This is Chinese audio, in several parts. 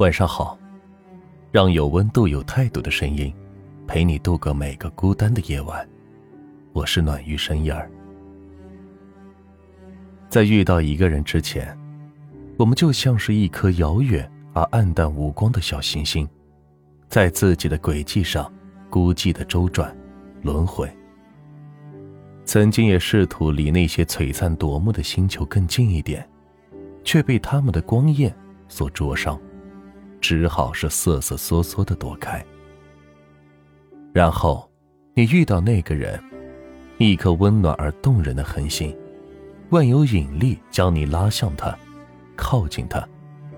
晚上好，让有温度、有态度的声音陪你度过每个孤单的夜晚。我是暖玉声音儿。在遇到一个人之前，我们就像是一颗遥远而暗淡无光的小行星，在自己的轨迹上孤寂的周转、轮回。曾经也试图离那些璀璨夺目的星球更近一点，却被他们的光焰所灼伤，只好是瑟瑟缩缩的躲开。然后，你遇到那个人，一颗温暖而动人的恒星。万有引力将你拉向他，靠近他，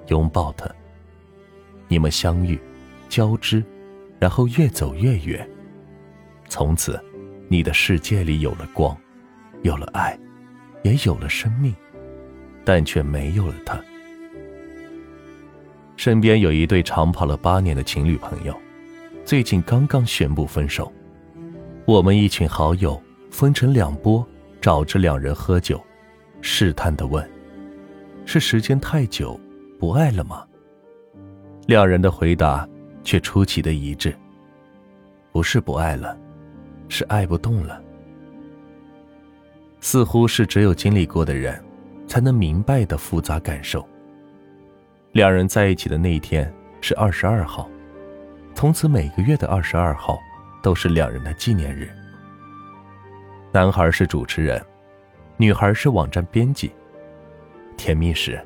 拥抱他。你们相遇，交织，然后越走越远。从此，你的世界里有了光，有了爱，也有了生命，但却没有了他。身边有一对长跑了八年的情侣朋友，最近刚刚宣布分手。我们一群好友分成两波，找着两人喝酒。试探的问：“是时间太久，不爱了吗？”两人的回答却出奇的一致：“不是不爱了，是爱不动了。”似乎是只有经历过的人，才能明白的复杂感受。两人在一起的那一天是二十二号，从此每个月的二十二号都是两人的纪念日。男孩是主持人。女孩是网站编辑。甜蜜时，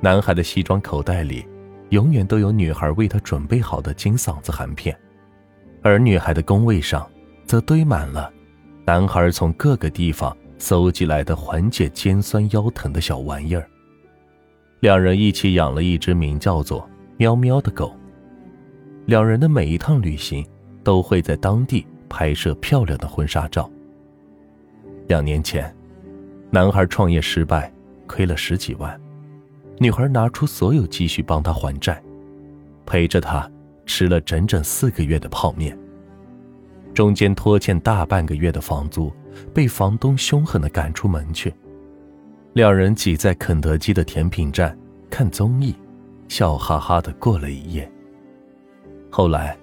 男孩的西装口袋里永远都有女孩为他准备好的金嗓子含片，而女孩的工位上则堆满了男孩从各个地方搜集来的缓解肩酸腰疼的小玩意儿。两人一起养了一只名叫做“喵喵”的狗。两人的每一趟旅行都会在当地拍摄漂亮的婚纱照。两年前。男孩创业失败，亏了十几万，女孩拿出所有积蓄帮他还债，陪着他吃了整整四个月的泡面。中间拖欠大半个月的房租，被房东凶狠地赶出门去。两人挤在肯德基的甜品站看综艺，笑哈哈的过了一夜。后来，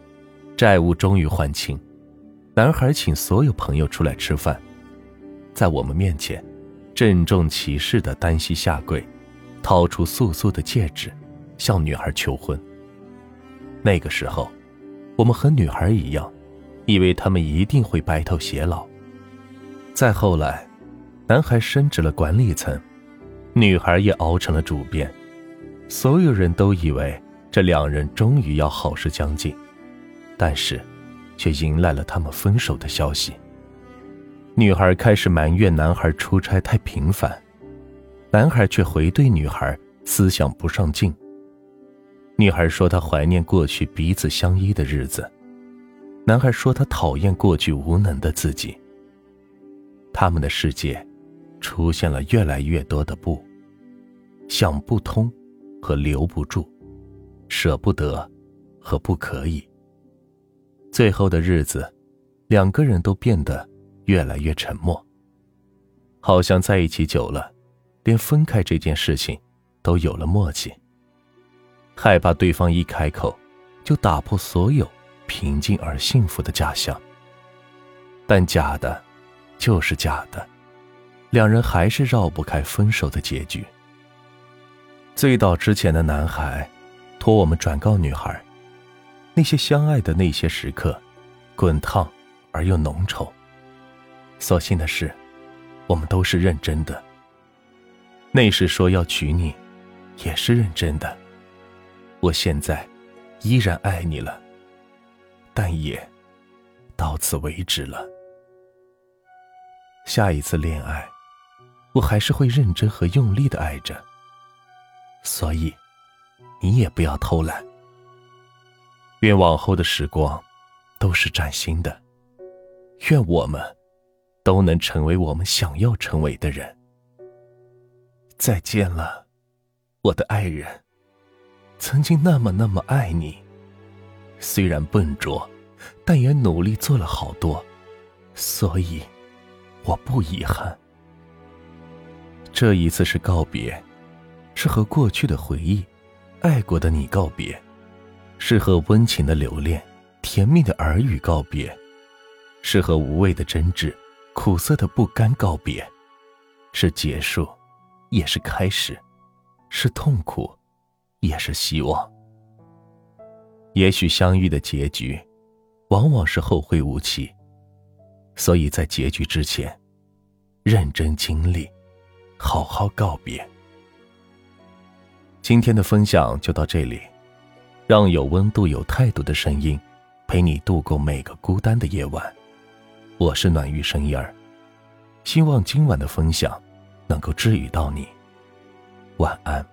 债务终于还清，男孩请所有朋友出来吃饭，在我们面前。郑重其事的单膝下跪，掏出素素的戒指，向女孩求婚。那个时候，我们和女孩一样，以为他们一定会白头偕老。再后来，男孩升职了管理层，女孩也熬成了主编，所有人都以为这两人终于要好事将近，但是，却迎来了他们分手的消息。女孩开始埋怨男孩出差太频繁，男孩却回对女孩思想不上进。女孩说她怀念过去彼此相依的日子，男孩说他讨厌过去无能的自己。他们的世界出现了越来越多的不，想不通和留不住，舍不得和不可以。最后的日子，两个人都变得。越来越沉默，好像在一起久了，连分开这件事情都有了默契。害怕对方一开口，就打破所有平静而幸福的假象。但假的，就是假的，两人还是绕不开分手的结局。醉倒之前的男孩，托我们转告女孩，那些相爱的那些时刻，滚烫而又浓稠。所幸的是，我们都是认真的。那时说要娶你，也是认真的。我现在依然爱你了，但也到此为止了。下一次恋爱，我还是会认真和用力的爱着。所以，你也不要偷懒。愿往后的时光都是崭新的。愿我们。都能成为我们想要成为的人。再见了，我的爱人。曾经那么那么爱你，虽然笨拙，但也努力做了好多，所以我不遗憾。这一次是告别，是和过去的回忆爱过的你告别，是和温情的留恋、甜蜜的耳语告别，是和无谓的争执、苦涩的不甘告别，是结束，也是开始，是痛苦，也是希望。也许相遇的结局，往往是后会无期，所以在结局之前，认真经历，好好告别。今天的分享就到这里，让有温度、有态度的声音陪你度过每个孤单的夜晚。我是暖玉声音儿，希望今晚的分享能够治愈到你。晚安。